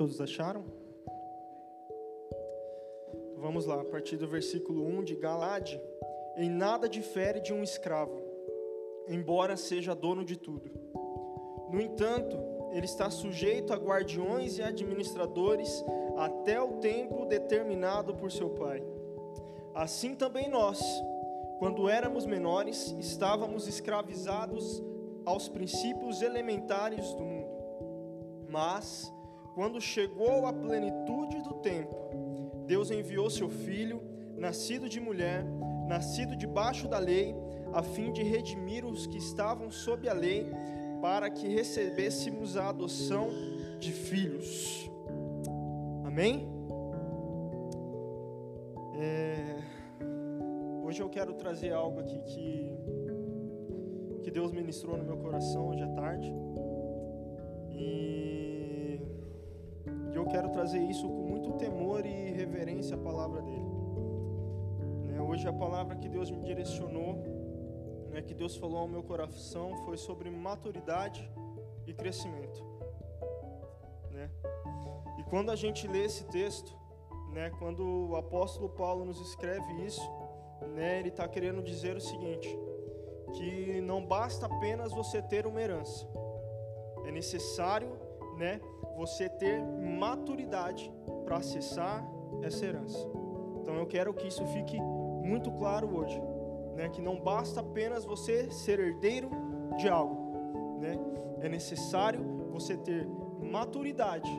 Todos acharam? Vamos lá, a partir do versículo 1 de Galade. Em nada difere de um escravo, embora seja dono de tudo. No entanto, ele está sujeito a guardiões e administradores até o tempo determinado por seu pai. Assim também nós, quando éramos menores, estávamos escravizados aos princípios elementares do mundo. Mas, quando chegou a plenitude do tempo, Deus enviou seu filho, nascido de mulher, nascido debaixo da lei, a fim de redimir os que estavam sob a lei, para que recebêssemos a adoção de filhos. Amém? É... Hoje eu quero trazer algo aqui que, que Deus ministrou no meu coração hoje à tarde. E, quero trazer isso com muito temor e reverência à palavra dele. Né, hoje a palavra que Deus me direcionou, né, que Deus falou ao meu coração, foi sobre maturidade e crescimento. Né? E quando a gente lê esse texto, né, quando o apóstolo Paulo nos escreve isso, né, ele está querendo dizer o seguinte: que não basta apenas você ter uma herança, é necessário, né, você ter maturidade para acessar essa herança. Então eu quero que isso fique muito claro hoje, né, que não basta apenas você ser herdeiro de algo, né, é necessário você ter maturidade,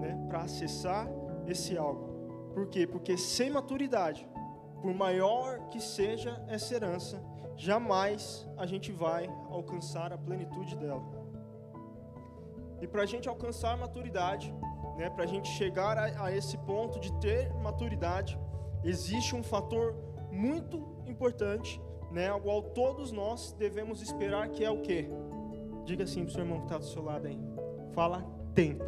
né, para acessar esse algo. Por quê? Porque sem maturidade, por maior que seja essa herança, jamais a gente vai alcançar a plenitude dela. E para a gente alcançar maturidade, né, para a gente chegar a, a esse ponto de ter maturidade, existe um fator muito importante, né, ao qual todos nós devemos esperar, que é o quê? Diga assim para o seu irmão que está do seu lado aí. Fala tempo.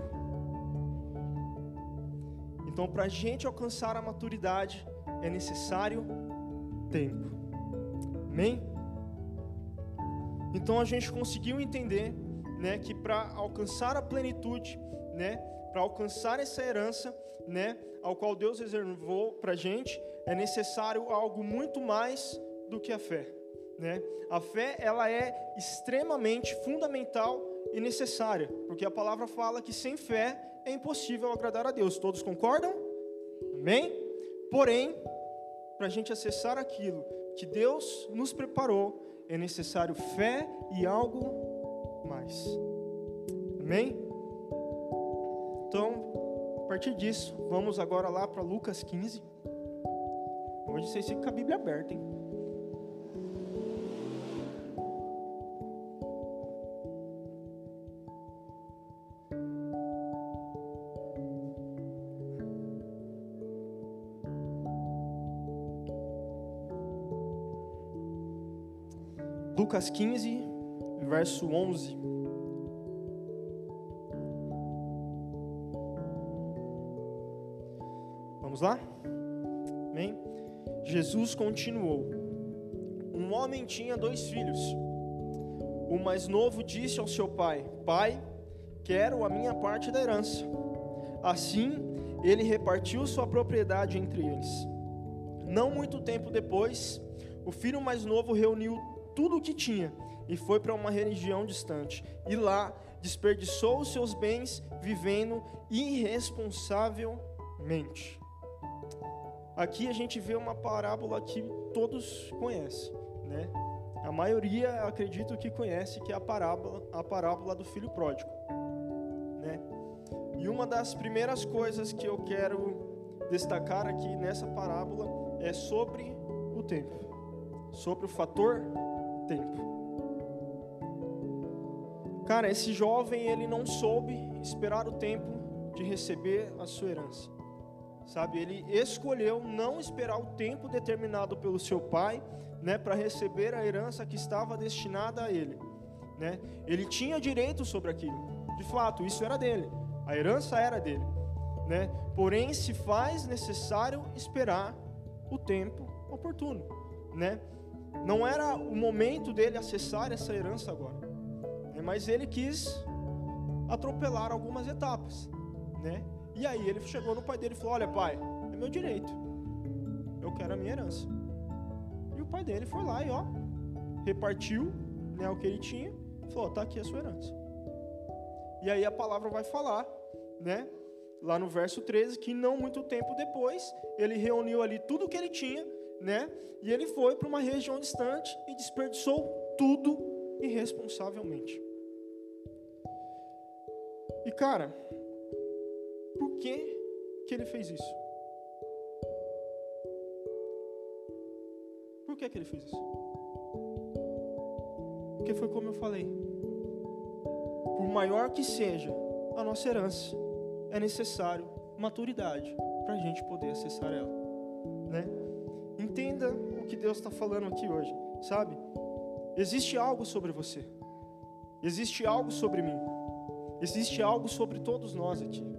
Então, para a gente alcançar a maturidade, é necessário tempo. Amém? Então a gente conseguiu entender, né, que para alcançar a plenitude, né, para alcançar essa herança, né, ao qual Deus reservou para a gente, é necessário algo muito mais do que a fé, né? A fé ela é extremamente fundamental e necessária, porque a palavra fala que sem fé é impossível agradar a Deus. Todos concordam? Amém? Porém, para a gente acessar aquilo que Deus nos preparou, é necessário fé e algo mais. Amém? Então, a partir disso, vamos agora lá para Lucas 15. Hoje vocês ficam com a Bíblia aberta, hein? Lucas 15, verso 11. Vamos lá? Amém? Jesus continuou: Um homem tinha dois filhos. O mais novo disse ao seu pai: Pai, quero a minha parte da herança. Assim, ele repartiu sua propriedade entre eles. Não muito tempo depois, o filho mais novo reuniu tudo o que tinha e foi para uma região distante. E lá desperdiçou os seus bens vivendo irresponsavelmente. Aqui a gente vê uma parábola que todos conhecem, né? A maioria, acredito que conhece, que é a parábola, a parábola do filho pródigo, né? E uma das primeiras coisas que eu quero destacar aqui nessa parábola é sobre o tempo, sobre o fator tempo. Cara, esse jovem ele não soube esperar o tempo de receber a sua herança. Sabe, ele escolheu não esperar o tempo determinado pelo seu pai, né, para receber a herança que estava destinada a ele, né? Ele tinha direito sobre aquilo. De fato, isso era dele. A herança era dele, né? Porém, se faz necessário esperar o tempo oportuno, né? Não era o momento dele acessar essa herança agora, né? mas ele quis atropelar algumas etapas, né? E aí ele chegou no pai dele e falou: Olha, pai, é meu direito. Eu quero a minha herança. E o pai dele foi lá e ó, repartiu né, o que ele tinha. Falou: Tá aqui a sua herança. E aí a palavra vai falar, né? Lá no verso 13, que não muito tempo depois, ele reuniu ali tudo o que ele tinha, né? E ele foi para uma região distante e desperdiçou tudo irresponsavelmente. E cara, por que que ele fez isso? Por que que ele fez isso? Porque foi como eu falei. Por maior que seja a nossa herança, é necessário maturidade para a gente poder acessar ela, né? Entenda o que Deus está falando aqui hoje, sabe? Existe algo sobre você, existe algo sobre mim, existe algo sobre todos nós aqui.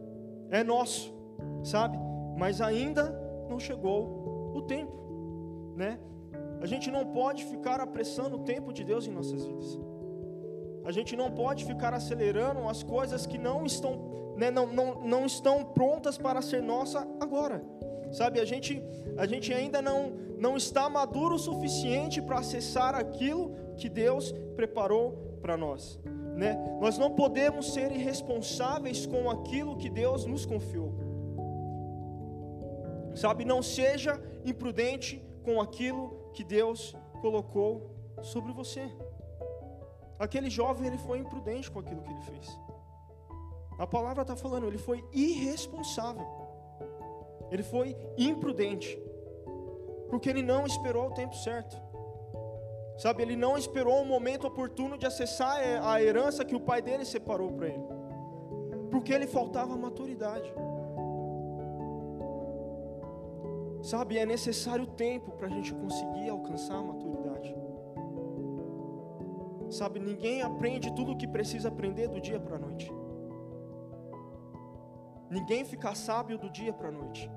É nosso, sabe? Mas ainda não chegou o tempo, né? A gente não pode ficar apressando o tempo de Deus em nossas vidas. A gente não pode ficar acelerando as coisas que não estão, né, não, não, não estão prontas para ser nossa agora. Sabe, a gente, a gente ainda não, não está maduro o suficiente para acessar aquilo que Deus preparou para nós. Né? Nós não podemos ser irresponsáveis com aquilo que Deus nos confiou. Sabe, não seja imprudente com aquilo que Deus colocou sobre você. Aquele jovem ele foi imprudente com aquilo que ele fez. A palavra está falando, ele foi irresponsável. Ele foi imprudente. Porque ele não esperou o tempo certo. Sabe, ele não esperou o momento oportuno de acessar a herança que o pai dele separou para ele. Porque ele faltava maturidade. Sabe, é necessário tempo para a gente conseguir alcançar a maturidade. Sabe, ninguém aprende tudo o que precisa aprender do dia para a noite. Ninguém fica sábio do dia para a noite.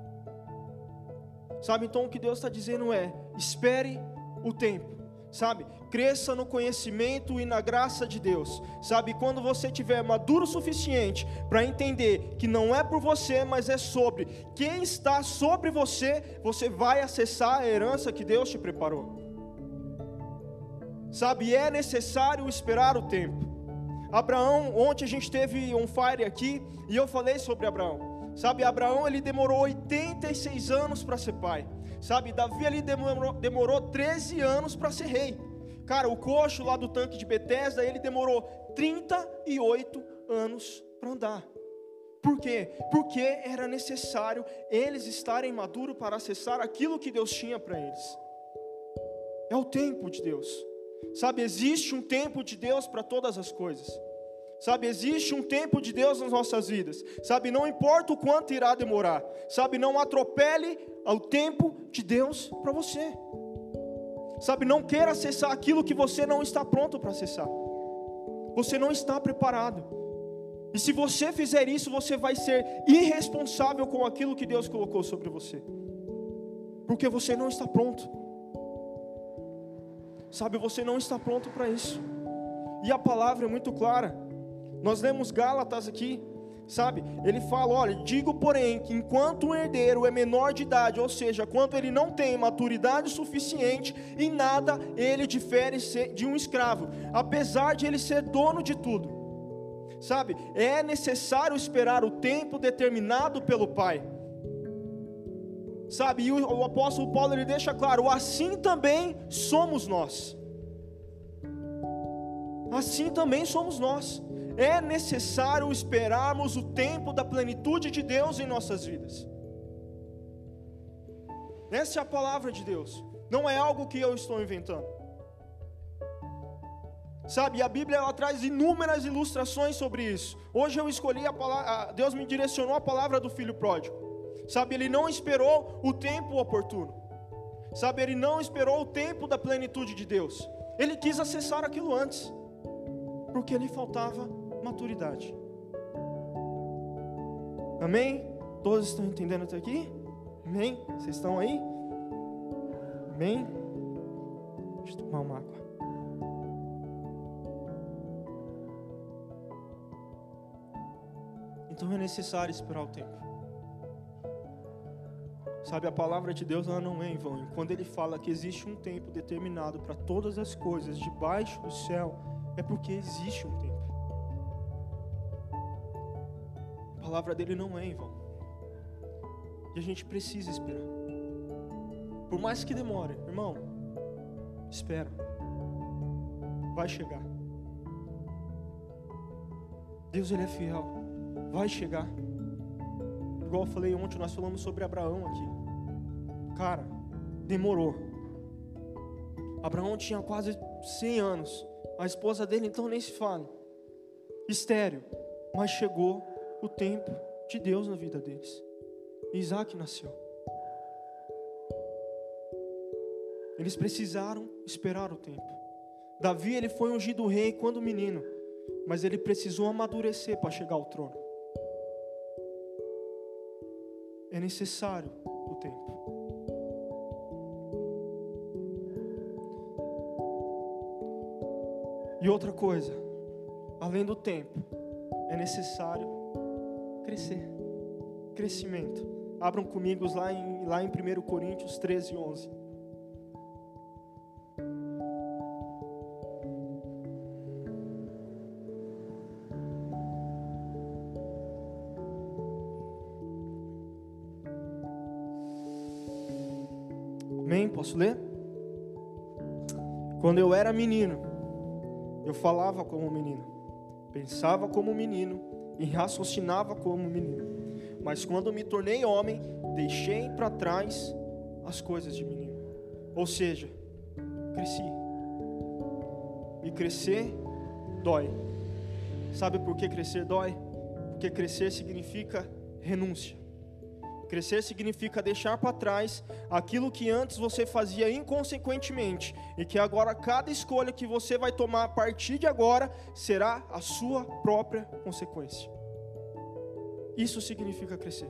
Sabe, então o que Deus está dizendo é: espere o tempo sabe? Cresça no conhecimento e na graça de Deus, sabe? Quando você tiver maduro o suficiente para entender que não é por você, mas é sobre quem está sobre você, você vai acessar a herança que Deus te preparou. Sabe? É necessário esperar o tempo. Abraão, ontem a gente teve um fire aqui e eu falei sobre Abraão. Sabe, Abraão ele demorou 86 anos para ser pai. Sabe, Davi ali demorou, demorou 13 anos para ser rei. Cara, o coxo lá do tanque de Betesda, ele demorou 38 anos para andar. Por quê? Porque era necessário eles estarem maduros para acessar aquilo que Deus tinha para eles. É o tempo de Deus. Sabe, existe um tempo de Deus para todas as coisas. Sabe, existe um tempo de Deus nas nossas vidas. Sabe, não importa o quanto irá demorar. Sabe, não atropele o tempo de Deus para você. Sabe, não queira acessar aquilo que você não está pronto para acessar. Você não está preparado. E se você fizer isso, você vai ser irresponsável com aquilo que Deus colocou sobre você. Porque você não está pronto. Sabe, você não está pronto para isso. E a palavra é muito clara. Nós lemos Gálatas aqui, sabe? Ele fala: olha, digo, porém, que enquanto o herdeiro é menor de idade, ou seja, quando ele não tem maturidade suficiente, em nada ele difere de um escravo, apesar de ele ser dono de tudo. Sabe? É necessário esperar o tempo determinado pelo Pai. Sabe? E o, o apóstolo Paulo ele deixa claro: assim também somos nós. Assim também somos nós é necessário esperarmos o tempo da plenitude de Deus em nossas vidas. Essa é a palavra de Deus, não é algo que eu estou inventando. Sabe, a Bíblia ela traz inúmeras ilustrações sobre isso. Hoje eu escolhi a palavra, Deus me direcionou a palavra do filho pródigo. Sabe, ele não esperou o tempo oportuno. Sabe, ele não esperou o tempo da plenitude de Deus. Ele quis acessar aquilo antes, porque lhe faltava maturidade. Amém? Todos estão entendendo até aqui? Amém? Vocês estão aí? Amém? Deixa eu tomar uma água. Então é necessário esperar o tempo. Sabe, a palavra de Deus ela não é em vão. Quando ele fala que existe um tempo determinado para todas as coisas debaixo do céu, é porque existe um tempo. Palavra dele não é em vão. E a gente precisa esperar. Por mais que demore, irmão, espera. Vai chegar. Deus ele é fiel. Vai chegar. Igual eu falei ontem, nós falamos sobre Abraão aqui. Cara, demorou. Abraão tinha quase 100 anos. A esposa dele então nem se fala. Estéreo. Mas chegou o tempo de Deus na vida deles. Isaac nasceu. Eles precisaram esperar o tempo. Davi ele foi ungido rei quando menino, mas ele precisou amadurecer para chegar ao trono. É necessário o tempo. E outra coisa, além do tempo, é necessário crescer. Crescimento. Abram comigo lá em, lá em 1 Coríntios 13, 11. Amém? Posso ler? Quando eu era menino, eu falava como menino, pensava como menino e raciocinava como menino. Mas quando me tornei homem, deixei para trás as coisas de menino. Ou seja, cresci. E crescer dói. Sabe por que crescer dói? Porque crescer significa renúncia. Crescer significa deixar para trás aquilo que antes você fazia inconsequentemente e que agora cada escolha que você vai tomar a partir de agora será a sua própria consequência. Isso significa crescer.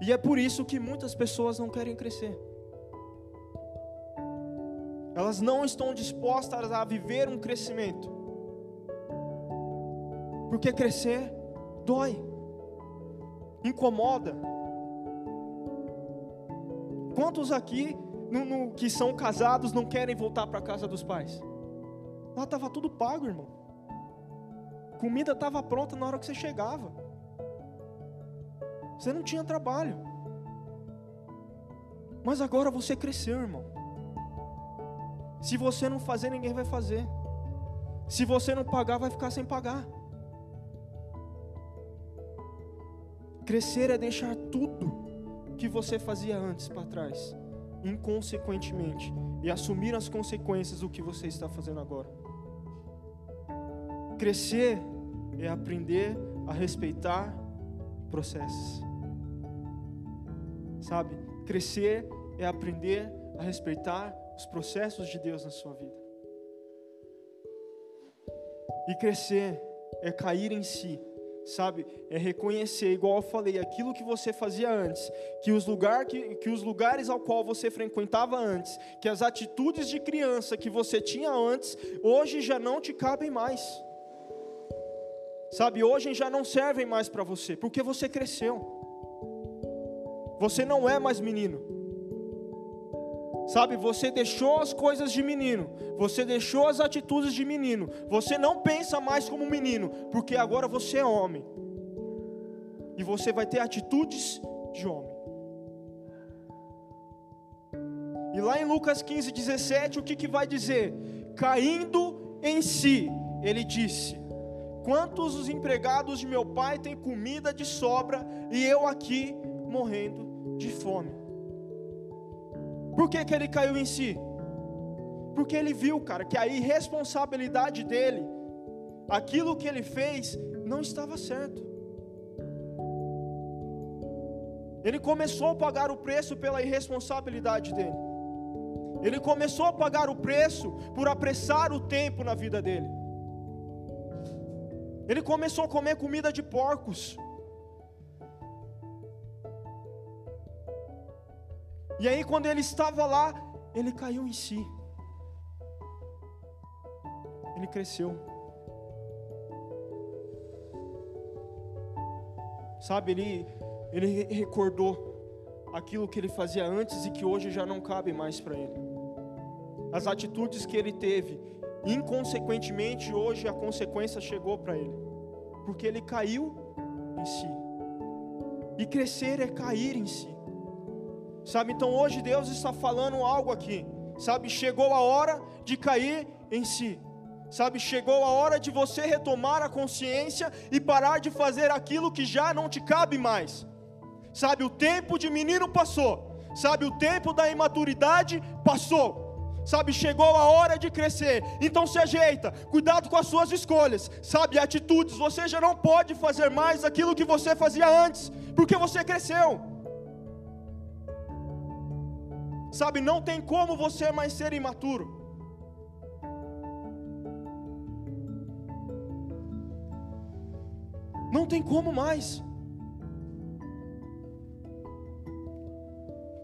E é por isso que muitas pessoas não querem crescer. Elas não estão dispostas a viver um crescimento. Porque crescer dói, incomoda. Quantos aqui no, no, que são casados não querem voltar para a casa dos pais? Lá estava tudo pago, irmão. Comida estava pronta na hora que você chegava. Você não tinha trabalho. Mas agora você cresceu, irmão. Se você não fazer, ninguém vai fazer. Se você não pagar, vai ficar sem pagar. Crescer é deixar tudo que você fazia antes para trás, inconsequentemente, e assumir as consequências do que você está fazendo agora. Crescer é aprender a respeitar processos. Sabe? Crescer é aprender a respeitar os processos de Deus na sua vida. E crescer é cair em si sabe? É reconhecer, igual eu falei, aquilo que você fazia antes, que os, lugar, que, que os lugares ao qual você frequentava antes, que as atitudes de criança que você tinha antes, hoje já não te cabem mais. Sabe, hoje já não servem mais para você, porque você cresceu. Você não é mais menino. Sabe, você deixou as coisas de menino, você deixou as atitudes de menino, você não pensa mais como menino, porque agora você é homem, e você vai ter atitudes de homem. E lá em Lucas 15, 17, o que, que vai dizer? Caindo em si, ele disse: Quantos os empregados de meu pai têm comida de sobra, e eu aqui morrendo de fome? Por que, que ele caiu em si? Porque ele viu, cara, que a irresponsabilidade dele, aquilo que ele fez, não estava certo. Ele começou a pagar o preço pela irresponsabilidade dele. Ele começou a pagar o preço por apressar o tempo na vida dele. Ele começou a comer comida de porcos. E aí, quando ele estava lá, ele caiu em si. Ele cresceu. Sabe, ele, ele recordou aquilo que ele fazia antes e que hoje já não cabe mais para ele. As atitudes que ele teve, inconsequentemente, hoje a consequência chegou para ele, porque ele caiu em si. E crescer é cair em si. Sabe, então hoje Deus está falando algo aqui. Sabe, chegou a hora de cair em si. Sabe, chegou a hora de você retomar a consciência e parar de fazer aquilo que já não te cabe mais. Sabe, o tempo de menino passou. Sabe, o tempo da imaturidade passou. Sabe, chegou a hora de crescer. Então se ajeita, cuidado com as suas escolhas. Sabe, atitudes, você já não pode fazer mais aquilo que você fazia antes, porque você cresceu. Sabe, não tem como você mais ser imaturo. Não tem como mais.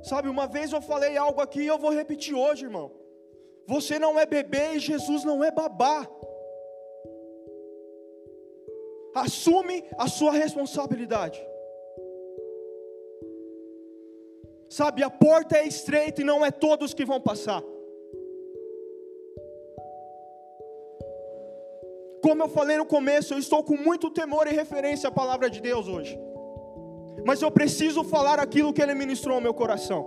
Sabe, uma vez eu falei algo aqui e eu vou repetir hoje, irmão. Você não é bebê e Jesus não é babá. Assume a sua responsabilidade. Sabe, a porta é estreita e não é todos que vão passar. Como eu falei no começo, eu estou com muito temor e referência à palavra de Deus hoje. Mas eu preciso falar aquilo que Ele ministrou ao meu coração.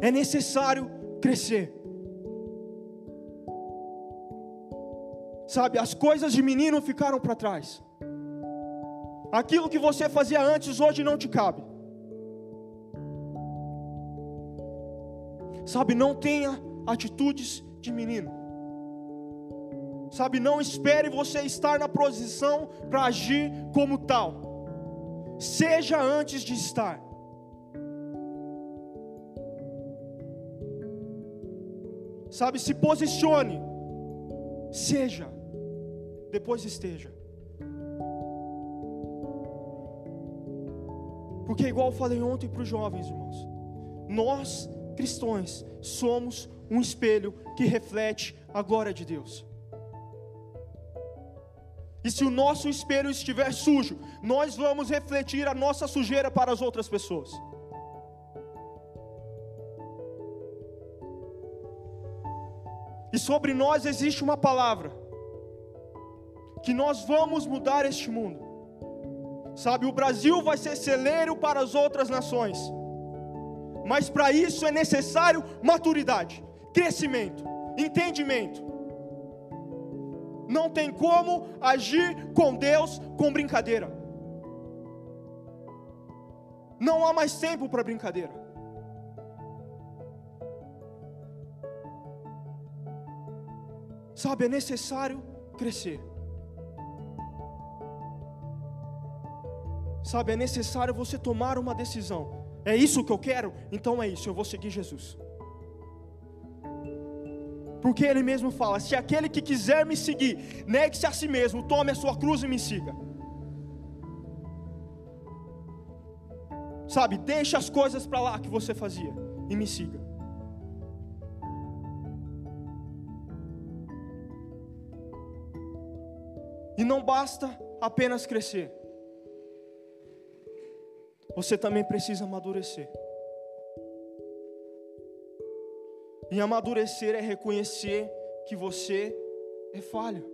É necessário crescer. Sabe, as coisas de menino ficaram para trás. Aquilo que você fazia antes hoje não te cabe. Sabe, não tenha atitudes de menino. Sabe, não espere você estar na posição para agir como tal. Seja antes de estar. Sabe, se posicione. Seja, depois esteja. Porque, igual eu falei ontem para os jovens, irmãos, nós cristãos somos um espelho que reflete a glória de Deus. E se o nosso espelho estiver sujo, nós vamos refletir a nossa sujeira para as outras pessoas. E sobre nós existe uma palavra, que nós vamos mudar este mundo. Sabe, o Brasil vai ser celeiro para as outras nações mas para isso é necessário maturidade, crescimento, entendimento. Não tem como agir com Deus com brincadeira. Não há mais tempo para brincadeira. Sabe, é necessário crescer. Sabe, é necessário você tomar uma decisão. É isso que eu quero? Então é isso, eu vou seguir Jesus. Porque ele mesmo fala: se aquele que quiser me seguir, negue-se a si mesmo, tome a sua cruz e me siga. Sabe, deixa as coisas para lá que você fazia e me siga. E não basta apenas crescer você também precisa amadurecer. E amadurecer é reconhecer que você é falho.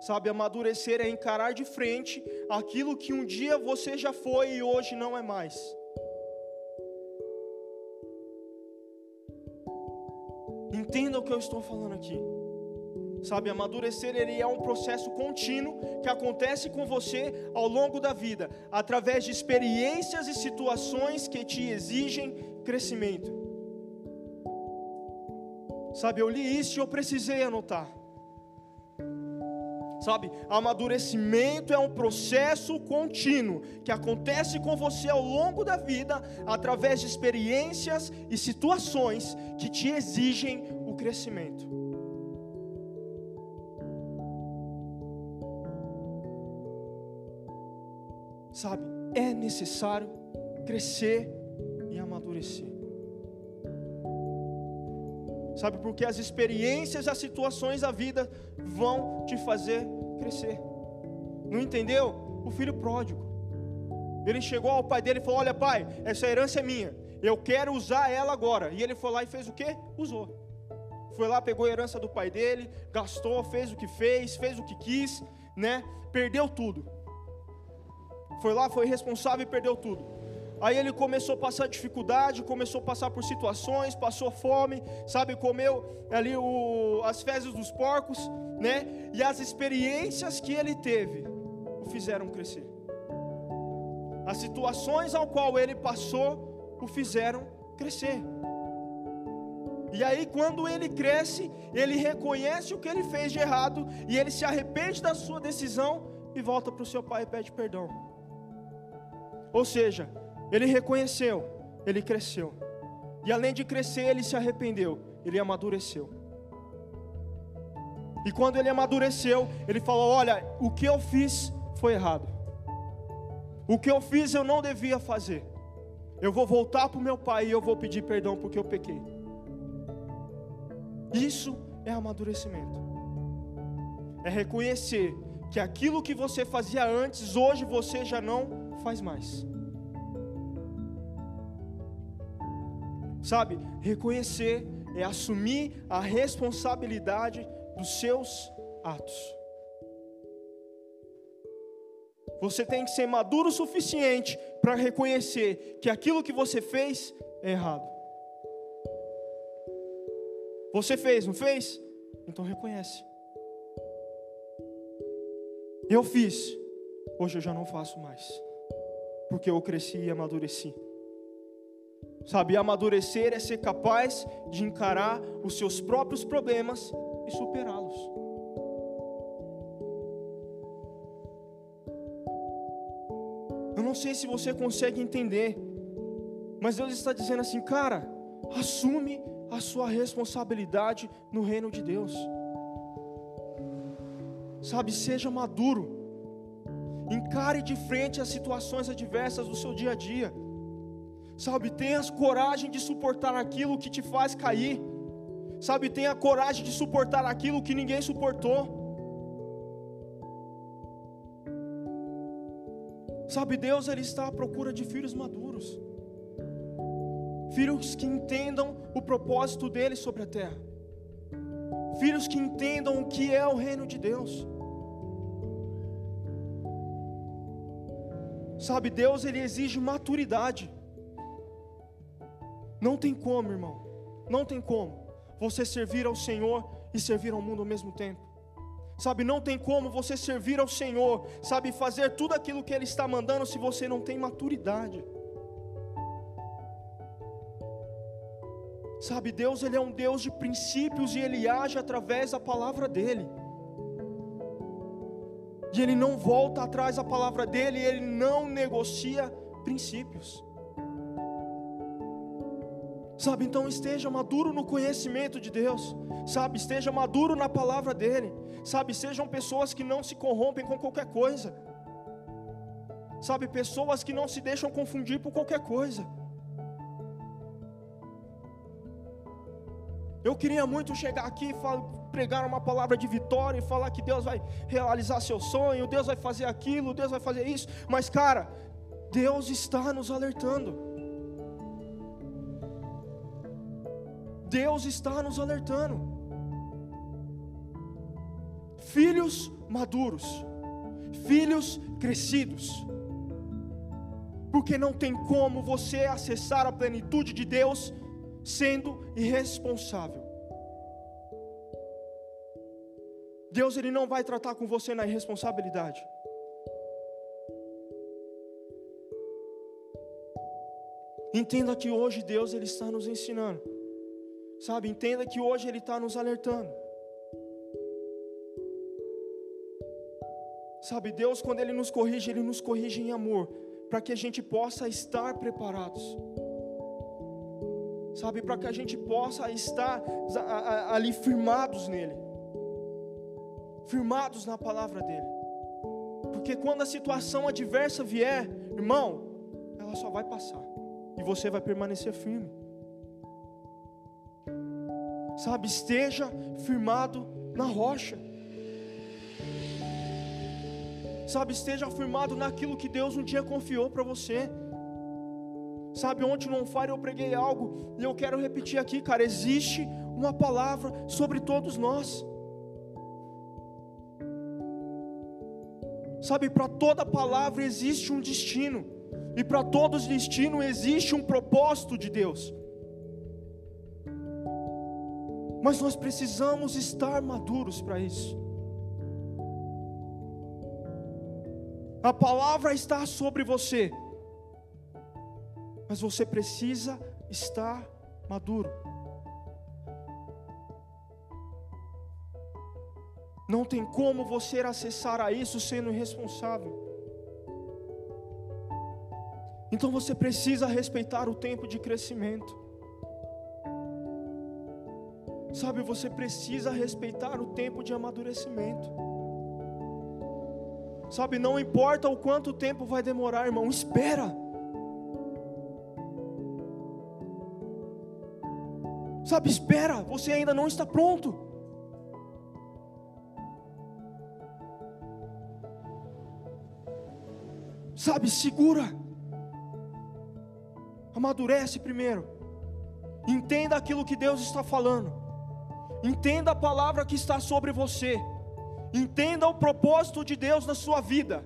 Sabe, amadurecer é encarar de frente aquilo que um dia você já foi e hoje não é mais. Entenda o que eu estou falando aqui. Sabe, amadurecer ele é um processo contínuo que acontece com você ao longo da vida, através de experiências e situações que te exigem crescimento. Sabe, eu li isso e eu precisei anotar. Sabe, amadurecimento é um processo contínuo que acontece com você ao longo da vida, através de experiências e situações que te exigem o crescimento. Sabe, é necessário crescer e amadurecer. Sabe, porque as experiências, as situações da vida vão te fazer crescer. Não entendeu? O filho pródigo. Ele chegou ao pai dele e falou: Olha, pai, essa herança é minha. Eu quero usar ela agora. E ele foi lá e fez o quê? Usou. Foi lá, pegou a herança do pai dele, gastou, fez o que fez, fez o que quis, né? Perdeu tudo. Foi lá, foi responsável e perdeu tudo. Aí ele começou a passar dificuldade, começou a passar por situações, passou fome, sabe, comeu ali o, as fezes dos porcos, né? E as experiências que ele teve o fizeram crescer. As situações ao qual ele passou o fizeram crescer. E aí, quando ele cresce, ele reconhece o que ele fez de errado e ele se arrepende da sua decisão e volta para o seu pai e pede perdão. Ou seja, ele reconheceu, ele cresceu. E além de crescer, ele se arrependeu, ele amadureceu. E quando ele amadureceu, ele falou: Olha, o que eu fiz foi errado. O que eu fiz eu não devia fazer. Eu vou voltar para o meu pai e eu vou pedir perdão porque eu pequei. Isso é amadurecimento. É reconhecer que aquilo que você fazia antes, hoje você já não faz mais. Sabe, reconhecer é assumir a responsabilidade dos seus atos. Você tem que ser maduro o suficiente para reconhecer que aquilo que você fez é errado. Você fez, não fez? Então reconhece. Eu fiz, hoje eu já não faço mais, porque eu cresci e amadureci. Sabe, amadurecer é ser capaz de encarar os seus próprios problemas e superá-los. Eu não sei se você consegue entender, mas Deus está dizendo assim, cara, assume a sua responsabilidade no reino de Deus. Sabe, seja maduro. Encare de frente as situações adversas do seu dia a dia. Sabe, tenha coragem de suportar aquilo que te faz cair. Sabe, tenha coragem de suportar aquilo que ninguém suportou. Sabe, Deus ele está à procura de filhos maduros filhos que entendam o propósito dele sobre a terra, filhos que entendam o que é o reino de Deus. Sabe, Deus ele exige maturidade. Não tem como, irmão. Não tem como você servir ao Senhor e servir ao mundo ao mesmo tempo. Sabe, não tem como você servir ao Senhor, sabe, fazer tudo aquilo que Ele está mandando se você não tem maturidade. Sabe, Deus ele é um Deus de princípios e ele age através da palavra dele. E ele não volta atrás da palavra dele, ele não negocia princípios. Sabe, então esteja maduro no conhecimento de Deus, sabe, esteja maduro na palavra dele, sabe, sejam pessoas que não se corrompem com qualquer coisa, sabe, pessoas que não se deixam confundir por qualquer coisa. Eu queria muito chegar aqui e pregar uma palavra de vitória e falar que Deus vai realizar seu sonho, Deus vai fazer aquilo, Deus vai fazer isso, mas cara, Deus está nos alertando. Deus está nos alertando. Filhos maduros, filhos crescidos, porque não tem como você acessar a plenitude de Deus sendo irresponsável. Deus ele não vai tratar com você na irresponsabilidade. Entenda que hoje Deus ele está nos ensinando. Sabe, entenda que hoje ele está nos alertando. Sabe, Deus quando ele nos corrige, ele nos corrige em amor, para que a gente possa estar preparados sabe, para que a gente possa estar ali firmados nele, firmados na palavra dele, porque quando a situação adversa vier, irmão, ela só vai passar e você vai permanecer firme, sabe, esteja firmado na rocha. sabe, esteja firmado naquilo que Deus um dia confiou para você. Sabe, ontem no Fire eu preguei algo e eu quero repetir aqui, cara. Existe uma palavra sobre todos nós. Sabe, para toda palavra existe um destino, e para todos os destinos existe um propósito de Deus. Mas nós precisamos estar maduros para isso. A palavra está sobre você, mas você precisa estar maduro. Não tem como você acessar a isso sendo irresponsável. Então você precisa respeitar o tempo de crescimento. Sabe, você precisa respeitar o tempo de amadurecimento. Sabe, não importa o quanto tempo vai demorar, irmão, espera. Sabe, espera, você ainda não está pronto. Sabe, segura. Amadurece primeiro. Entenda aquilo que Deus está falando. Entenda a palavra que está sobre você. Entenda o propósito de Deus na sua vida.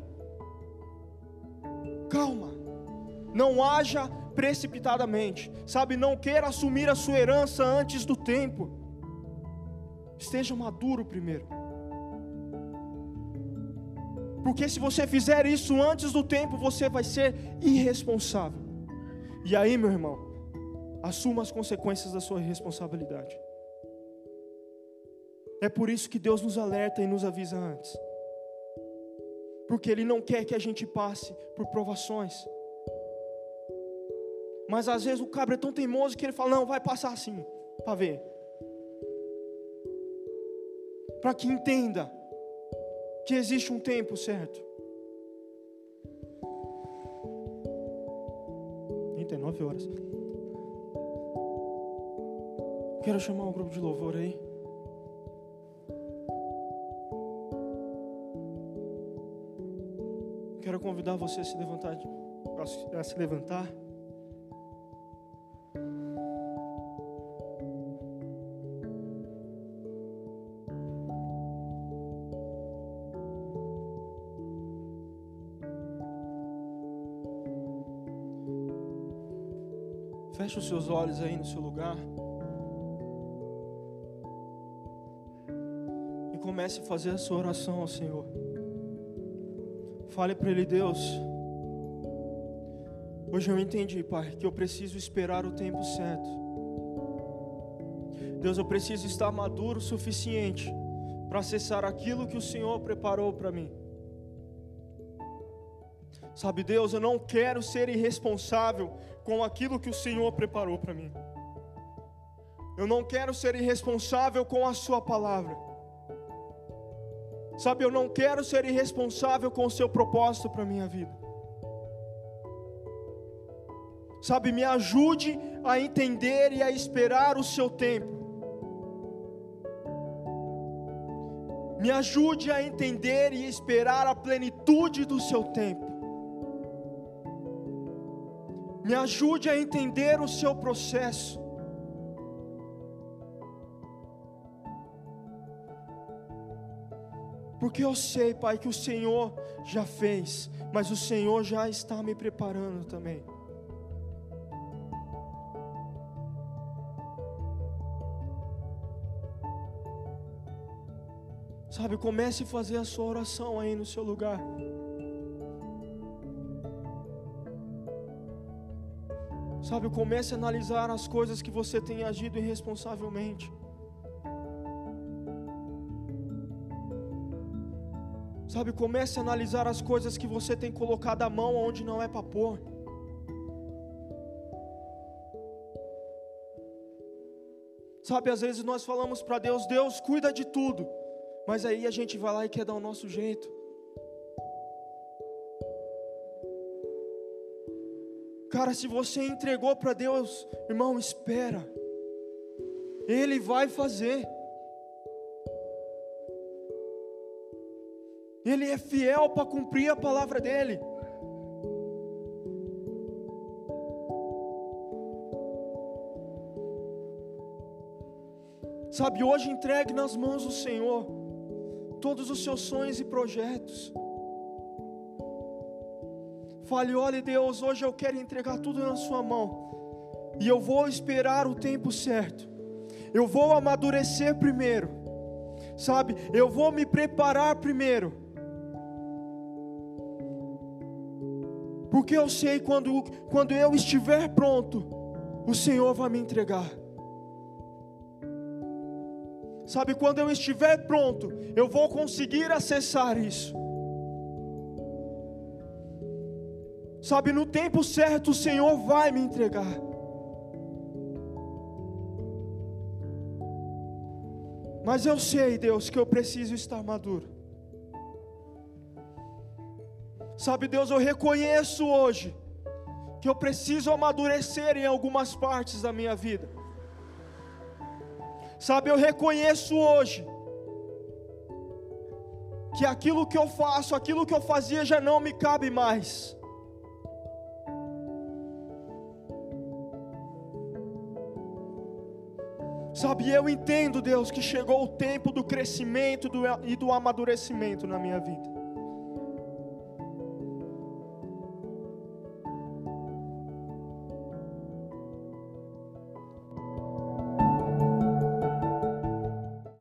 Calma. Não haja precipitadamente. Sabe, não queira assumir a sua herança antes do tempo. Esteja maduro primeiro. Porque se você fizer isso antes do tempo, você vai ser irresponsável. E aí, meu irmão, assuma as consequências da sua responsabilidade. É por isso que Deus nos alerta e nos avisa antes. Porque Ele não quer que a gente passe por provações. Mas às vezes o cabra é tão teimoso que ele fala: Não, vai passar assim, para ver. Para que entenda que existe um tempo certo. 39 horas. Quero chamar um grupo de louvor aí. quero convidar você a se levantar, a se levantar. Feche os seus olhos aí no seu lugar. E comece a fazer a sua oração ao Senhor. Fale para Ele, Deus. Hoje eu entendi, Pai, que eu preciso esperar o tempo certo. Deus, eu preciso estar maduro o suficiente para acessar aquilo que o Senhor preparou para mim. Sabe, Deus, eu não quero ser irresponsável com aquilo que o Senhor preparou para mim. Eu não quero ser irresponsável com a Sua palavra. Sabe, eu não quero ser irresponsável com o seu propósito para a minha vida. Sabe, me ajude a entender e a esperar o seu tempo. Me ajude a entender e esperar a plenitude do seu tempo. Me ajude a entender o seu processo. Porque eu sei, Pai, que o Senhor já fez, mas o Senhor já está me preparando também. Sabe, comece a fazer a sua oração aí no seu lugar. Sabe, comece a analisar as coisas que você tem agido irresponsavelmente. Sabe, comece a analisar as coisas que você tem colocado a mão onde não é para pôr. Sabe, às vezes nós falamos para Deus, Deus cuida de tudo, mas aí a gente vai lá e quer dar o nosso jeito. Cara, se você entregou para Deus, irmão, espera, Ele vai fazer. Ele é fiel para cumprir a palavra dele. Sabe, hoje entregue nas mãos do Senhor todos os seus sonhos e projetos. Fale, olha Deus, hoje eu quero entregar tudo na Sua mão, e eu vou esperar o tempo certo, eu vou amadurecer primeiro, sabe, eu vou me preparar primeiro, porque eu sei quando, quando eu estiver pronto, o Senhor vai me entregar. Sabe, quando eu estiver pronto, eu vou conseguir acessar isso. Sabe, no tempo certo o Senhor vai me entregar. Mas eu sei, Deus, que eu preciso estar maduro. Sabe, Deus, eu reconheço hoje que eu preciso amadurecer em algumas partes da minha vida. Sabe, eu reconheço hoje que aquilo que eu faço, aquilo que eu fazia já não me cabe mais. Sabe, eu entendo, Deus, que chegou o tempo do crescimento e do amadurecimento na minha vida.